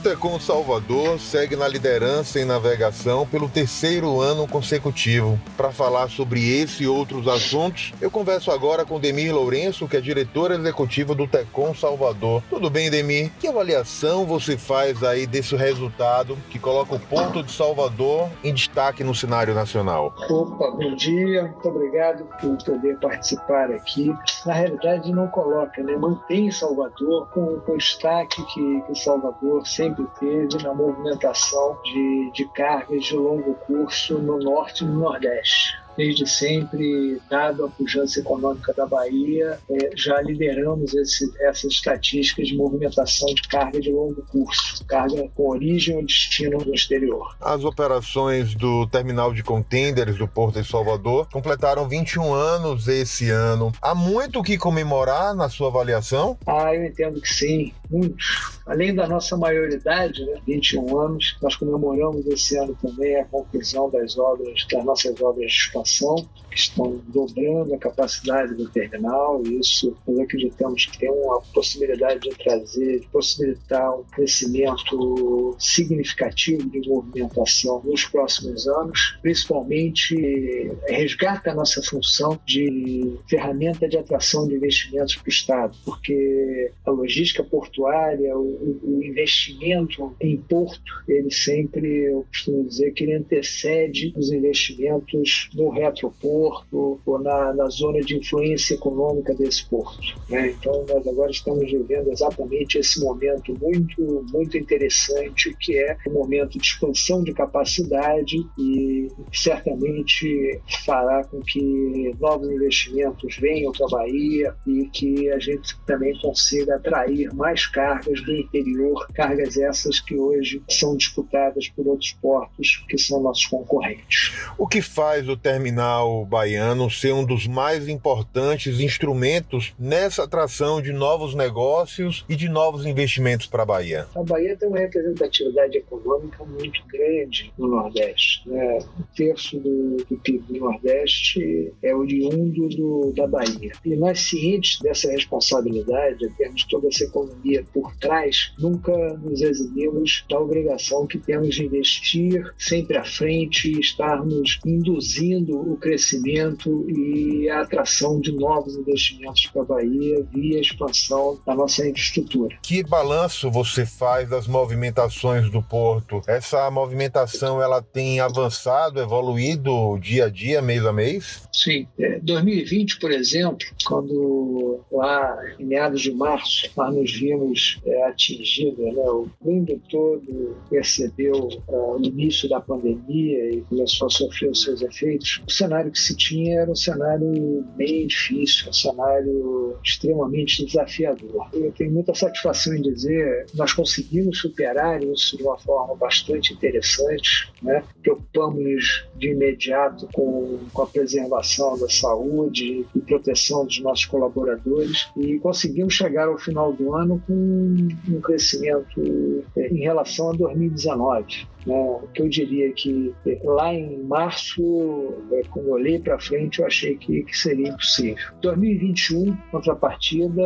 Tecom Salvador segue na liderança em navegação pelo terceiro ano consecutivo. Para falar sobre esse e outros assuntos, eu converso agora com Demir Lourenço, que é diretor executivo do Tecom Salvador. Tudo bem, Demir? Que avaliação você faz aí desse resultado que coloca o Porto de Salvador em destaque no cenário nacional? Opa, bom dia, muito obrigado por poder participar aqui. Na realidade, não coloca, né? mantém Salvador com, com o destaque que, que Salvador sempre teve na movimentação de, de cargas de longo curso no norte e no nordeste desde sempre, dado a pujança econômica da Bahia, é, já lideramos esse, essas estatísticas de movimentação de carga de longo curso, carga com origem ou destino no exterior. As operações do terminal de contêineres do Porto de Salvador completaram 21 anos esse ano. Há muito o que comemorar na sua avaliação? Ah, eu entendo que sim, Além da nossa maioridade, né, 21 anos, nós comemoramos esse ano também a conclusão das obras, das nossas obras de expansão, que estão dobrando a capacidade do terminal, e isso nós acreditamos que tem uma possibilidade de trazer, de possibilitar um crescimento significativo de movimentação nos próximos anos, principalmente resgata a nossa função de ferramenta de atração de investimentos para o Estado, porque a logística portuária, o, o investimento em porto, ele sempre, eu costumo dizer que ele antecede os investimentos no retroporto ou na, na zona de influência econômica desse porto. Né? Então, nós agora estamos vivendo exatamente esse momento muito, muito interessante, que é o momento de expansão de capacidade e certamente fará com que novos investimentos venham para a Bahia e que a gente também consiga atrair mais cargas do interior, cargas essas que hoje são disputadas por outros portos que são nossos concorrentes. O que faz o terminal baiano ser um dos mais importantes instrumentos nessa atração de novos negócios e de novos investimentos para a Bahia? A Bahia tem uma representatividade econômica muito grande no Nordeste. Né? Um terço do, do PIB do Nordeste é oriundo do, da Bahia. E nós, cientes dessa responsabilidade, temos toda essa economia por trás, nunca nos eximimos da obrigação que temos de investir sempre à frente, estarmos induzindo o crescimento e a atração de novos investimentos para a Bahia via expansão da nossa infraestrutura. Que balanço você faz das movimentações do porto? Essa movimentação ela tem avançado, evoluído dia a dia, mês a mês? Sim. É, 2020, por exemplo, quando lá em meados de março nós nos vimos é, atingidos, né, o mundo todo percebeu é, o início da pandemia e começou a sofrer os seus efeitos, o cenário que se tinha era um cenário bem difícil, um cenário extremamente desafiador. Eu tenho muita satisfação em dizer que nós conseguimos superar isso de uma forma bastante interessante, né? preocupamos de imediato com, com a preservação da saúde e proteção dos nossos colaboradores e conseguimos chegar ao final do ano com um crescimento é, em relação a 2019. Né? Que eu diria que é, lá em março, é, quando eu olhei para frente, eu achei que, que, seria impossível. 2021, contrapartida,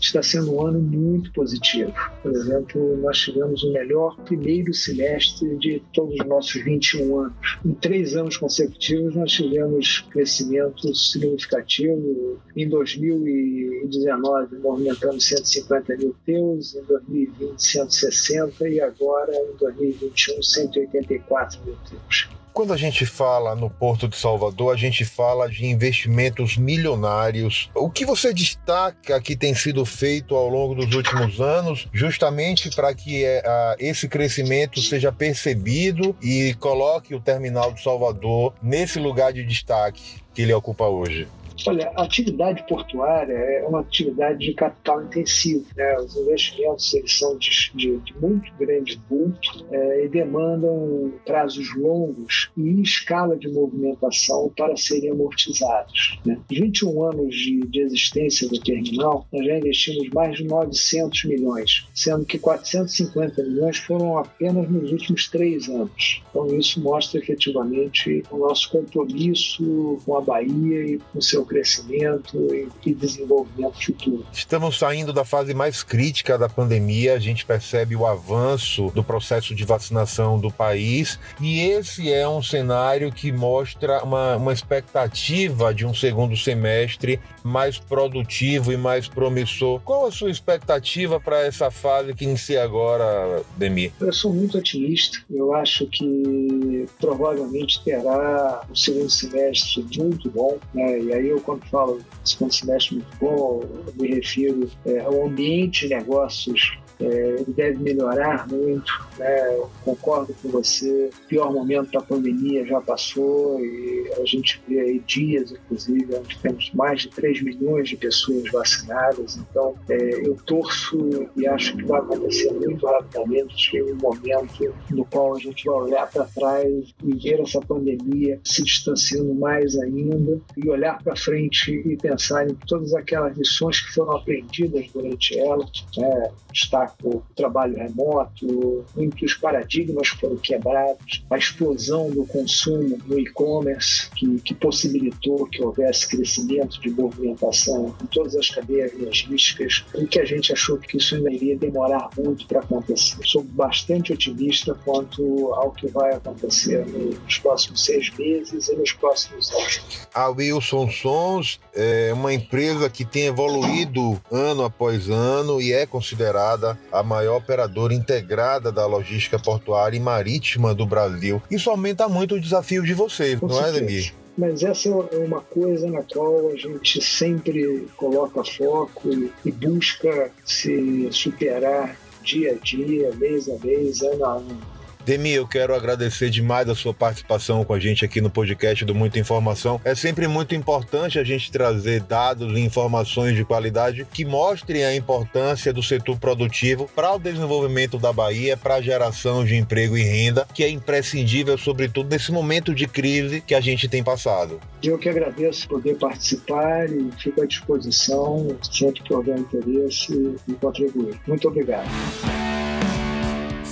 está sendo um ano muito positivo. Por exemplo, nós tivemos o melhor primeiro semestre de todos os nossos 21 anos. Em três anos consecutivos, nós tivemos crescimento significativo. Em 2019, movimentamos 150 mil teus, em 2020, 160 e agora, em 2021, 184 mil teus. Quando a gente fala no Porto de Salvador, a gente fala de investimentos milionários. O que você destaca que tem sido feito ao longo dos últimos anos, justamente para que é, esse crescimento seja percebido e coloque o terminal de Salvador nesse lugar de destaque que ele ocupa hoje? Olha, a atividade portuária é uma atividade de capital intensivo. Né? Os investimentos eles são de, de, de muito grande bulto é, e demandam prazos longos e escala de movimentação para serem amortizados. Né? 21 anos de, de existência do terminal, nós já investimos mais de 900 milhões, sendo que 450 milhões foram apenas nos últimos três anos. Então, isso mostra efetivamente o nosso compromisso com a Bahia e com o seu crescimento e desenvolvimento futuro. Estamos saindo da fase mais crítica da pandemia, a gente percebe o avanço do processo de vacinação do país e esse é um cenário que mostra uma, uma expectativa de um segundo semestre mais produtivo e mais promissor. Qual a sua expectativa para essa fase que inicia agora, Demi? Eu sou muito otimista. Eu acho que provavelmente terá um segundo semestre muito bom. Né? E aí eu, quando falo segundo semestre muito bom, eu me refiro é, ao ambiente de negócios ele deve melhorar muito. Né? Concordo com você. O pior momento da pandemia já passou e a gente vê aí dias, inclusive, onde temos mais de 3 milhões de pessoas vacinadas. Então, é, eu torço e acho que vai acontecer muito rapidamente um momento no qual a gente vai olhar para trás e ver essa pandemia se distanciando mais ainda e olhar para frente e pensar em todas aquelas lições que foram aprendidas durante ela. Né? Está o trabalho remoto, muitos paradigmas foram quebrados, a explosão do consumo no e-commerce, que, que, possibilitou que houvesse crescimento de movimentação em todas as cadeias logísticas, e que a gente achou que isso ainda iria demorar muito para acontecer. Sou bastante otimista quanto ao que vai acontecer nos próximos seis meses e nos próximos anos. A Wilson Sons é uma empresa que tem evoluído ano após ano e é considerada a maior operadora integrada da logística portuária e marítima do Brasil. Isso aumenta muito o desafio de vocês, não é, é, Demir? Mas essa é uma coisa na qual a gente sempre coloca foco e busca se superar dia a dia, mês a mês, ano a ano. Demi, eu quero agradecer demais a sua participação com a gente aqui no podcast do Muita Informação. É sempre muito importante a gente trazer dados e informações de qualidade que mostrem a importância do setor produtivo para o desenvolvimento da Bahia, para a geração de emprego e renda, que é imprescindível, sobretudo nesse momento de crise que a gente tem passado. Eu que agradeço poder participar e fico à disposição sempre que houver interesse e contribuir. Muito obrigado.